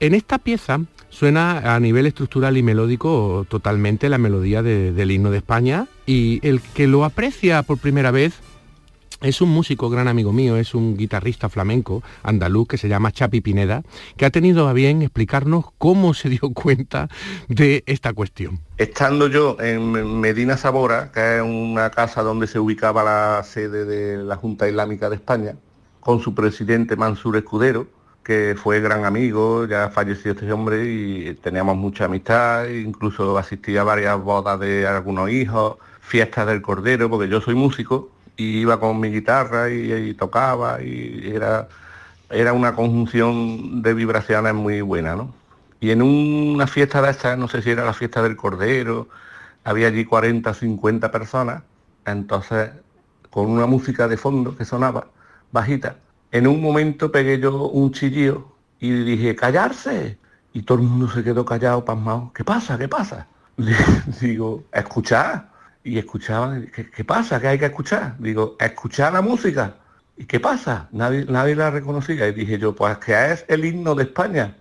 En esta pieza suena a nivel estructural y melódico totalmente la melodía del himno de España y el que lo aprecia por primera vez es un músico gran amigo mío, es un guitarrista flamenco andaluz que se llama Chapi Pineda, que ha tenido a bien explicarnos cómo se dio cuenta de esta cuestión. Estando yo en Medina Sabora, que es una casa donde se ubicaba la sede de la Junta Islámica de España, con su presidente Mansur Escudero, que fue gran amigo, ya falleció este hombre y teníamos mucha amistad, incluso asistía a varias bodas de algunos hijos, fiestas del Cordero, porque yo soy músico y iba con mi guitarra y, tocaba y era, era una conjunción de vibraciones muy buena, ¿no? Y en una fiesta de estas, no sé si era la fiesta del Cordero, había allí 40, 50 personas, entonces con una música de fondo que sonaba bajita, en un momento pegué yo un chillío y dije, callarse. Y todo el mundo se quedó callado, pasmado. ¿Qué pasa? ¿Qué pasa? digo, escuchar. Y escuchaban, ¿qué, pasa? ¿Qué hay que escuchar? Digo, escuchar la música. ¿Y qué pasa? Nadie, nadie la reconocía. Y dije yo, pues que es el himno de España.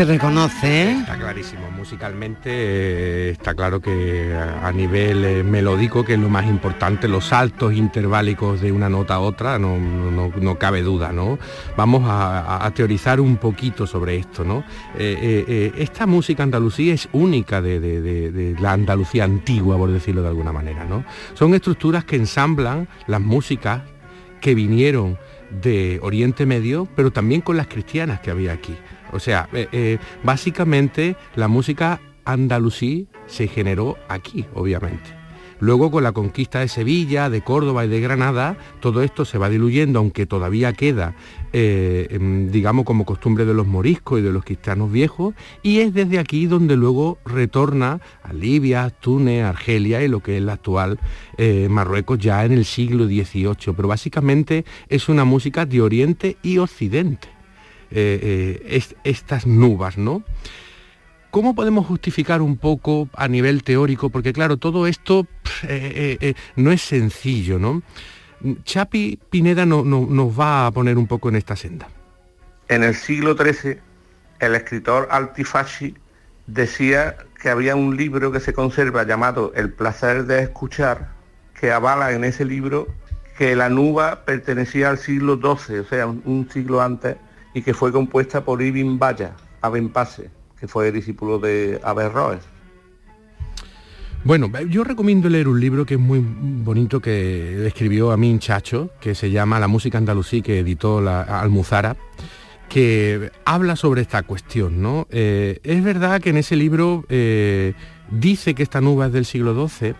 Se reconoce. ¿eh? Está clarísimo, musicalmente eh, está claro que a nivel eh, melódico, que es lo más importante, los saltos interválicos de una nota a otra, no, cabe duda, ¿no? Vamos a, teorizar un poquito sobre esto, ¿no? esta música andalusí es única de, de, la Andalucía antigua, por decirlo de alguna manera, ¿no? Son estructuras que ensamblan las músicas que vinieron de Oriente Medio, pero también con las cristianas que había aquí. O sea, eh, eh, básicamente la música andalusí se generó aquí, obviamente. Luego con la conquista de Sevilla, de Córdoba y de Granada, todo esto se va diluyendo, aunque todavía queda, eh, em, digamos, como costumbre de los moriscos y de los cristianos viejos, y es desde aquí donde luego retorna a Libia, Túnez, Argelia y lo que es la actual Marruecos ya en el siglo XVIII. Pero básicamente es una música de Oriente y Occidente. Eh, eh, estas nubes, ¿no? ¿Cómo podemos justificar un poco a nivel teórico? Porque claro, todo esto eh, no es sencillo, ¿no? Chapi Pineda no, nos va a poner un poco en esta senda. En el siglo XIII, el escritor Altifasci decía que había un libro que se conserva llamado El placer de escuchar, que avala en ese libro que la nuba pertenecía al siglo XII, o sea, un, siglo antes, y que fue compuesta por Ibn Baya, Abenpase, que fue discípulo de Averroes. Bueno, yo recomiendo leer un libro que es muy bonito que escribió Amin Chacho, que se llama La música andalusí, que editó la Almuzara, que habla sobre esta cuestión. ¿no? Eh, es verdad que en ese libro eh, dice que esta nube es del siglo XII,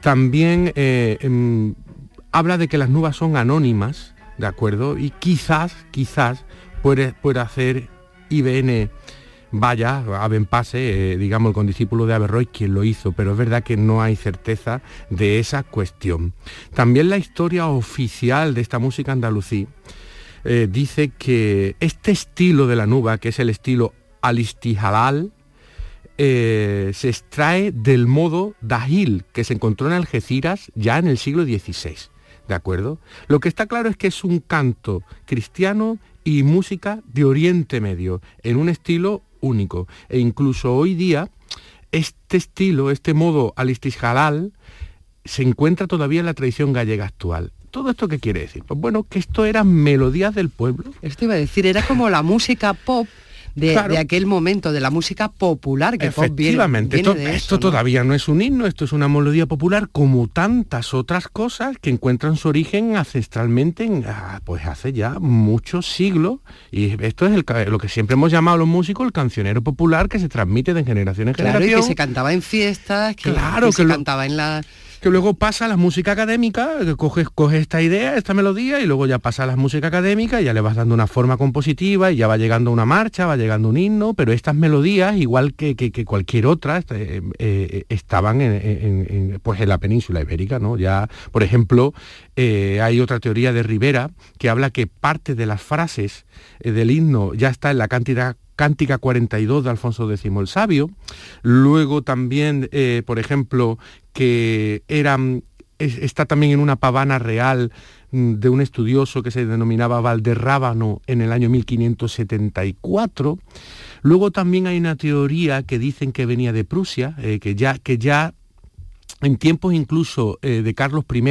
también eh, em, habla de que las nubes son anónimas, ¿de acuerdo? Y quizás, quizás puede, hacer IBN vaya, Abenpase, eh, digamos, el condiscípulo de Averroes quien lo hizo, pero es verdad que no hay certeza de esa cuestión. También la historia oficial de esta música andalusí eh, dice que este estilo de la nuba, que es el estilo alistijalal, eh, se extrae del modo dahil que se encontró en Algeciras ya en el siglo XVI. ¿De acuerdo? Lo que está claro es que es un canto cristiano y música de Oriente Medio, en un estilo único. E incluso hoy día, este estilo, este modo alistisjalal, se encuentra todavía en la tradición gallega actual. ¿Todo esto qué quiere decir? Pues bueno, que esto eran melodías del pueblo. Esto iba a decir, era como la música pop de, aquel momento, de la música popular que Efectivamente, esto, todavía no es un himno, esto es una melodía popular como tantas otras cosas que encuentran su origen ancestralmente en, ah, pues hace ya muchos siglos. Y esto es lo que siempre hemos llamado los músicos el cancionero popular que se transmite de generación en generación. Y que se cantaba en fiestas, que, claro, que, se cantaba en la que luego pasa a la música académica, que coges, coge esta idea, esta melodía, y luego ya pasa a la música académica, y ya le vas dando una forma compositiva, y ya va llegando una marcha, va llegando un himno, pero estas melodías, igual que, cualquier otra, eh, eh, estaban en, pues en la península ibérica, ¿no? Ya, por ejemplo, eh, hay otra teoría de Rivera que habla que parte de las frases del himno ya está en la cantidad Cántica 42 de Alfonso X el Sabio, luego también, por ejemplo, que está también en una pavana real mm, de un estudioso que se denominaba Valderrábano en el año 1574. Luego también hay una teoría que dicen que venía de Prusia, eh, que, ya, que ya en tiempos incluso eh, de Carlos I,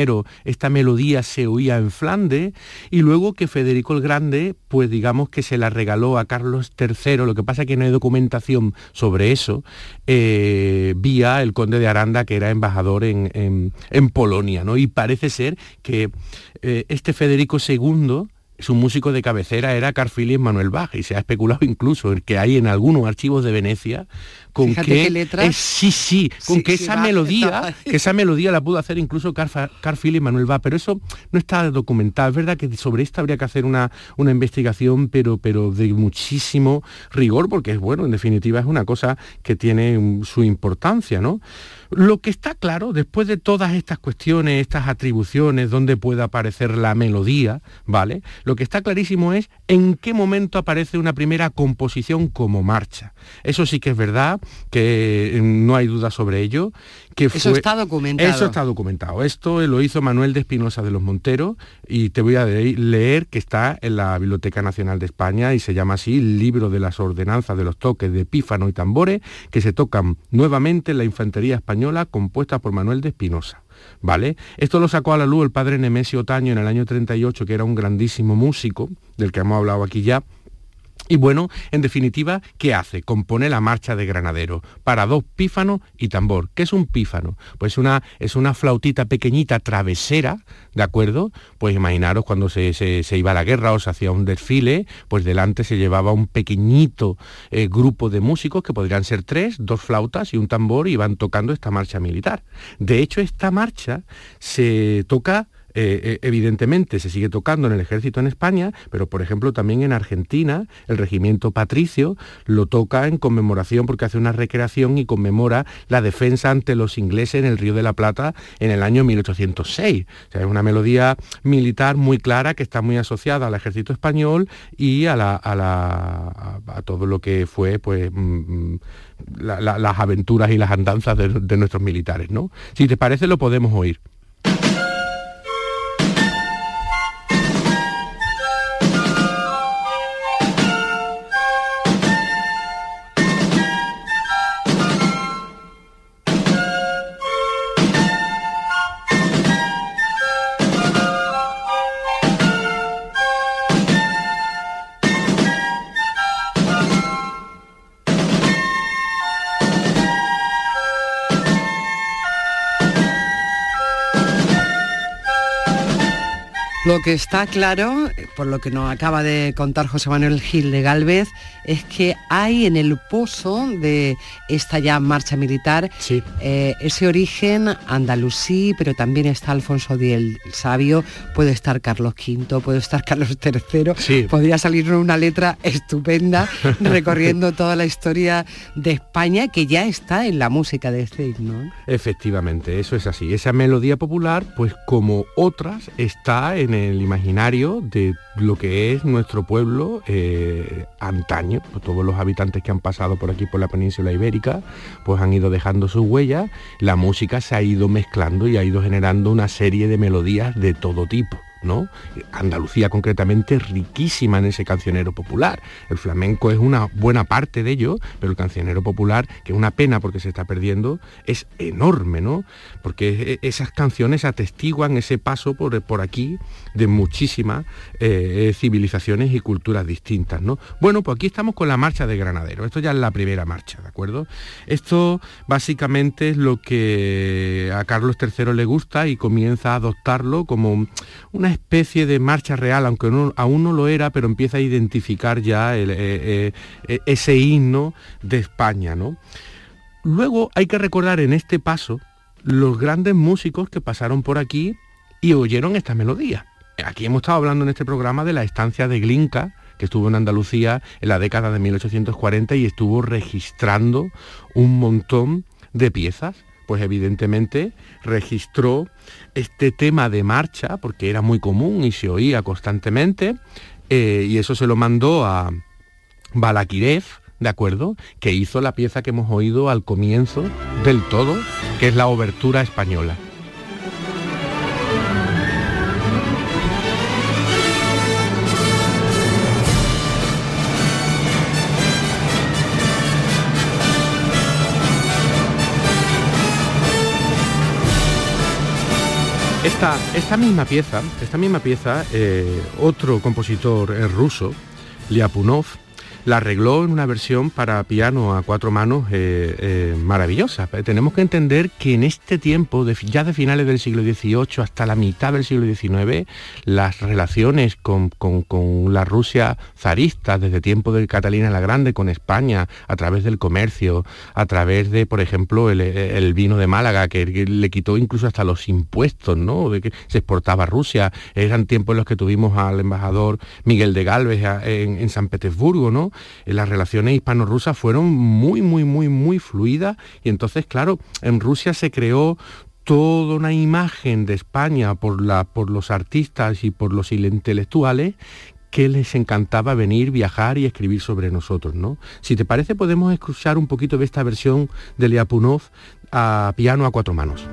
esta melodía se oía en Flandes y luego que Federico el Grande, pues digamos que se la regaló a Carlos III, lo que pasa es que no hay documentación sobre eso, eh, vía el conde de Aranda, que era embajador en, Polonia, ¿no? Y parece ser que eh, este Federico II su músico de cabecera era Carl Philipp Manuel Bach y se ha especulado incluso que hay en algunos archivos de Venecia con que sí sí con que esa melodía que esa melodía la pudo hacer incluso Carl, Philipp Manuel Bach pero eso no está documentado. Es verdad que sobre esto habría que hacer una, una investigación pero pero de muchísimo rigor porque es bueno en definitiva es una cosa que tiene su importancia no lo que está claro, después de todas estas cuestiones, estas atribuciones, donde puede aparecer la melodía, ¿vale? Lo que está clarísimo es en qué momento aparece una primera composición como marcha. Eso sí que es verdad, que mm, no hay duda sobre ello. Que eso está documentado. Eso está documentado. Esto lo hizo Manuel de Espinosa de los Monteros y te voy a leer que está en la Biblioteca Nacional de España y se llama así Libro de las Ordenanzas de los Toques de Pífano y Tambores que se tocan nuevamente en la Infantería Española compuesta por Manuel de Espinosa. ¿Vale? Esto lo sacó a la luz el padre Nemesio Otaño en el año 38, que era un grandísimo músico, del que hemos hablado aquí ya, y bueno, en definitiva, ¿qué hace? Compone la marcha de granadero para dos pífanos y tambor. ¿Qué es un pífano? Pues una, es una flautita pequeñita travesera, ¿de acuerdo? Pues imaginaros cuando se, iba a la guerra o se hacía un desfile, pues delante se llevaba un pequeñito eh, grupo de músicos que podrían ser tres, dos flautas y un tambor y iban tocando esta marcha militar. De hecho, esta marcha se toca eh, eh, evidentemente se sigue tocando en el ejército en España, pero por ejemplo también en Argentina, el regimiento patricio lo toca en conmemoración porque hace una recreación y conmemora la defensa ante los ingleses en el Río de la Plata en el año 1806. O sea, es una melodía militar muy clara que está muy asociada al ejército español y a, la, a, todo lo que fue pues, mm, mm, las aventuras y las andanzas de, de nuestros militares. ¿no? Si te parece lo podemos oír. Que está claro, por lo que nos acaba de contar José Manuel Gil de Galvez, es que hay en el pozo de esta ya marcha militar eh, ese origen andalusí, pero también está Alfonso X el Sabio, puede estar Carlos V, puede estar Carlos III, podría salir una letra estupenda recorriendo toda la historia de España que ya está en la música de este himno. Efectivamente, eso es así. Esa melodía popular, pues como otras, está en el imaginario de lo que es nuestro pueblo eh, antaño. Todos los habitantes que han pasado por aquí, por la península ibérica, pues han ido dejando sus huellas. La música se ha ido mezclando y ha ido generando una serie de melodías de todo tipo. Andalucía concretamente riquísima en ese cancionero popular. El flamenco es una buena parte de ello, pero el cancionero popular, que es una pena porque se está perdiendo, es enorme, ¿no? Porque e, esas canciones atestiguan ese paso por, por aquí de muchísimas eh, civilizaciones y culturas distintas, ¿no? Bueno, pues aquí estamos con la marcha de Granadero. Esto ya es la primera marcha, ¿de acuerdo? Esto básicamente es lo que a Carlos III le gusta y comienza a adoptarlo como una especie de marcha real, aunque aún no lo era, pero empieza a identificar ya eh, eh, eh, ese himno de España. ¿no? Luego hay que recordar en este paso los grandes músicos que pasaron por aquí y oyeron esta melodía. Aquí hemos estado hablando en este programa de la estancia de Glinka, que estuvo en Andalucía en la década de 1840 y estuvo registrando un montón de piezas pues evidentemente registró este tema de marcha, porque era muy común y se oía constantemente, eh, y eso se lo mandó a Balakirev, ¿de acuerdo? Que hizo la pieza que hemos oído al comienzo del todo, que es la obertura española. Esta, esta misma pieza, esta misma pieza, eh, otro compositor ruso, Liapunov, la arregló en una versión para piano a cuatro manos eh, eh, maravillosa. Tenemos que entender que en este tiempo, ya de finales del siglo XVIII hasta la mitad del siglo XIX, las relaciones con, la Rusia zarista, desde tiempo de Catalina la Grande, con España, a través del comercio, a través de, por ejemplo, el, vino de Málaga, que, le quitó incluso hasta los impuestos, ¿no? De que se exportaba a Rusia. Eran tiempos en los que tuvimos al embajador Miguel de Galvez en, en San Petersburgo, ¿no? Las relaciones hispano-rusas fueron muy, muy, muy, muy fluidas y entonces, claro, en Rusia se creó toda una imagen de España por, la, por los artistas y por los intelectuales que les encantaba venir, viajar y escribir sobre nosotros, ¿no? Si te parece, podemos escuchar un poquito de esta versión de Liapunov a piano a cuatro manos.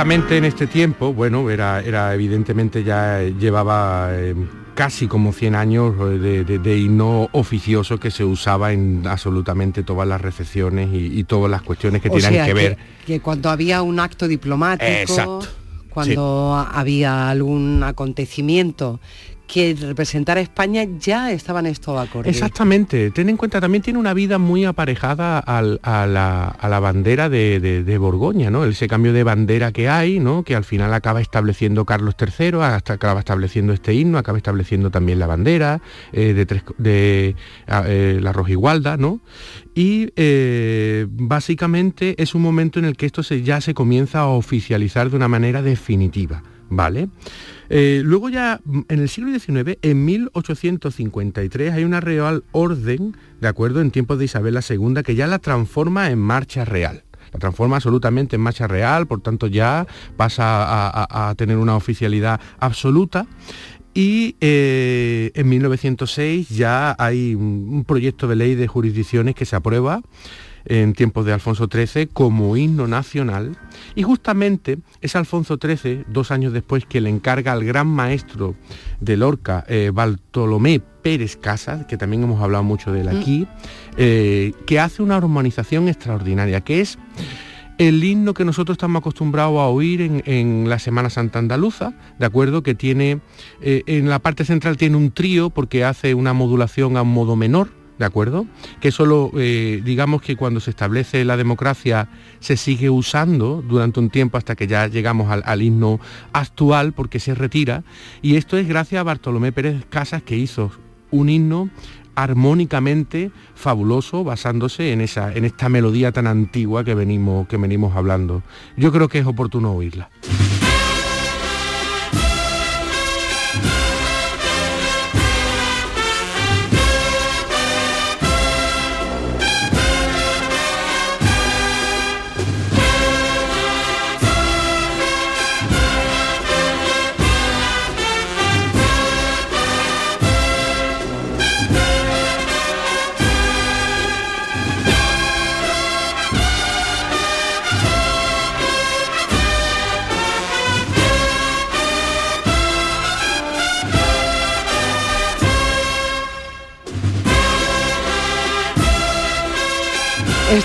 Justamente en este tiempo, bueno, era, era evidentemente ya llevaba eh, casi como 100 años eh, de, himno oficioso que se usaba en absolutamente todas las recepciones y, todas las cuestiones que tienen que ver. Que cuando había un acto diplomático, cuando había algún acontecimiento que representar a España ya estaban esto acorde. Exactamente, ten en cuenta, también tiene una vida muy aparejada a, la, bandera de, Borgoña, ¿no? Ese cambio de bandera que hay, ¿no? Que al final acaba estableciendo Carlos III, acaba estableciendo este himno, acaba estableciendo también la bandera eh, de, tres, de eh, la rojigualda, ¿no? Y eh, básicamente es un momento en el que esto ya se comienza a oficializar de una manera definitiva, ¿vale? Eh, luego ya mm, en el siglo XIX, en 1853, hay una real orden, de acuerdo, en tiempos de Isabel II, que ya la transforma en marcha real la transforma absolutamente en marcha real, por tanto ya pasa a, tener una oficialidad absoluta. Y eh, en 1906 ya hay un, proyecto de ley de jurisdicciones que se aprueba en tiempos de Alfonso XIII como himno nacional y justamente es Alfonso XIII, dos años después, que le encarga al gran maestro de Lorca, eh, Bartolomé Pérez Casas, que también hemos hablado mucho de él mm. aquí, eh, que hace una armonización extraordinaria, que es el himno que nosotros estamos acostumbrados a oír en, la Semana Santa Andaluza, ¿de acuerdo? Que tiene, eh, en la parte central tiene un trío porque hace una modulación a un modo menor, ¿de acuerdo? Que solo, eh, digamos que cuando se establece la democracia se sigue usando durante un tiempo hasta que ya llegamos al, al, himno actual porque se retira. Y esto es gracias a Bartolomé Pérez Casas que hizo un himno armónicamente fabuloso basándose en, esa, en esta melodía tan antigua que venimos, que venimos hablando. Yo creo que es oportuno oírla.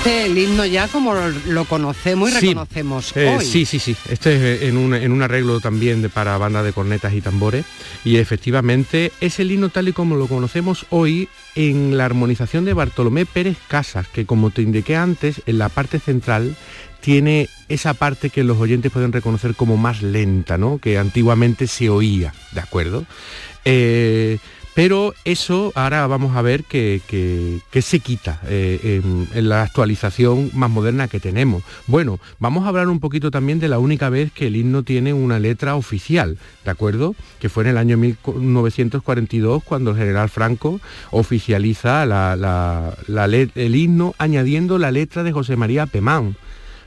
Este el himno ya como lo conocemos y reconocemos eh, Sí, sí, sí. Este es eh, en un, arreglo también de, para banda de cornetas y tambores. Y efectivamente es el himno tal y como lo conocemos hoy en la armonización de Bartolomé Pérez Casas, que como te indiqué antes, en la parte central tiene esa parte que los oyentes pueden reconocer como más lenta, ¿no? Que antiguamente se oía, ¿de acuerdo? Eh, pero eso ahora vamos a ver que, se quita eh, en, la actualización más moderna que tenemos. Bueno, vamos a hablar un poquito también de la única vez que el himno tiene una letra oficial, ¿de acuerdo? Que fue en el año 1942 cuando el general Franco oficializa el himno añadiendo la letra de José María Pemán.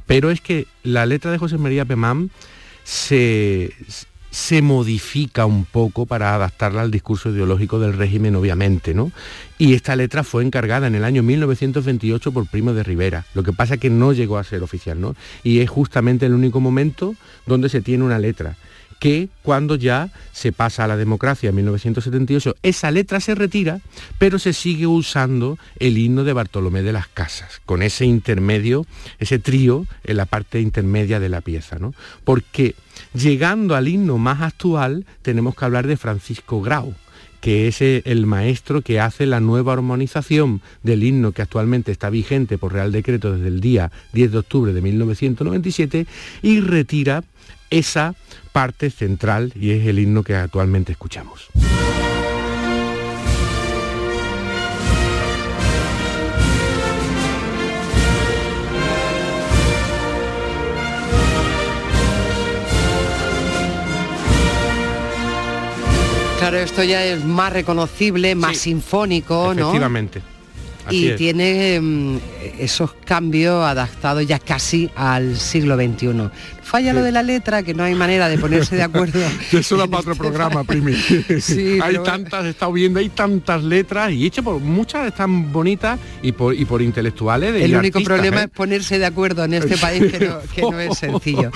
Pero es que la letra de José María Pemán se, se modifica un poco para adaptarla al discurso ideológico del régimen, obviamente, ¿no? Y esta letra fue encargada en el año 1928 por Primo de Rivera. Lo que pasa es que no llegó a ser oficial, ¿no? Y es justamente el único momento donde se tiene una letra que cuando ya se pasa a la democracia en 1978, esa letra se retira, pero se sigue usando el himno de Bartolomé de las Casas, con ese intermedio, ese trío en la parte intermedia de la pieza, ¿no? Porque Llegando al himno más actual, tenemos que hablar de Francisco Grau, que es el maestro que hace la nueva armonización del himno que actualmente está vigente por Real Decreto desde el día 10 de octubre de 1997 y retira esa parte central y es el himno que actualmente escuchamos. Claro, esto ya es más reconocible, más sinfónico, ¿no? Efectivamente. Y tiene mm, esos cambios adaptados ya casi al siglo XXI. Falla lo de la letra, que no hay manera de ponerse de acuerdo. Eso da para otro este programa, Primi. sí, hay tantas, he estado viendo, hay tantas letras y hecho por muchas están bonitas y por, y por intelectuales. El único problema ¿eh? es ponerse de acuerdo en este país, que no es sencillo.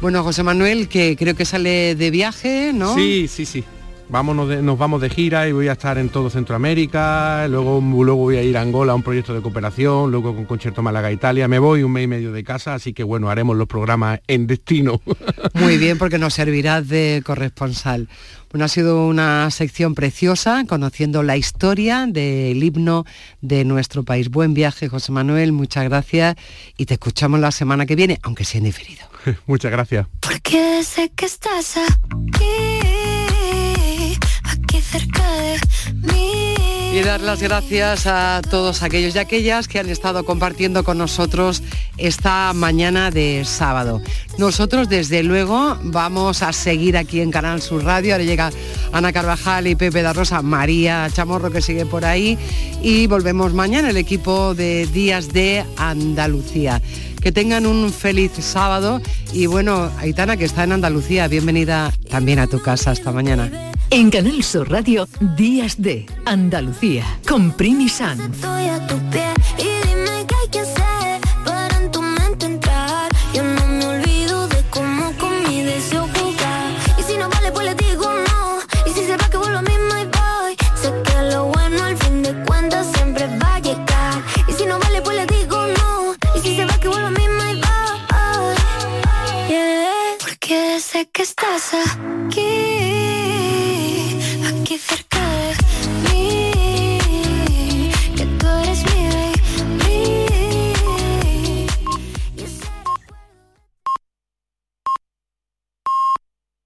Bueno, José Manuel, que creo que sale de viaje, ¿no? Sí, sí, sí. Vámonos nos vamos de gira y voy a estar en todo Centroamérica, luego, luego voy a ir a Angola a un proyecto de cooperación, luego con Concierto Málaga Italia, me voy un mes y medio de casa, así que bueno, haremos los programas en destino. Muy bien, porque nos servirás de corresponsal. Bueno, ha sido una sección preciosa, conociendo la historia del himno de nuestro país. Buen viaje, José Manuel, muchas gracias y te escuchamos la semana que viene, aunque sea en diferido. muchas gracias. Porque sé que estás aquí y dar las gracias a todos aquellos y aquellas que han estado compartiendo con nosotros esta mañana de sábado. Nosotros desde luego vamos a seguir aquí en Canal Sur Radio. Ahora llega Ana Carvajal y Pepe da Rosa, María Chamorro que sigue por ahí y volvemos mañana el equipo de Días de Andalucía. Que tengan un feliz sábado y bueno, Aitana que está en Andalucía, bienvenida también a tu casa hasta mañana. En Canal Sur Radio, Días de Andalucía, con Primi San. Sé que estás aquí, aquí cerca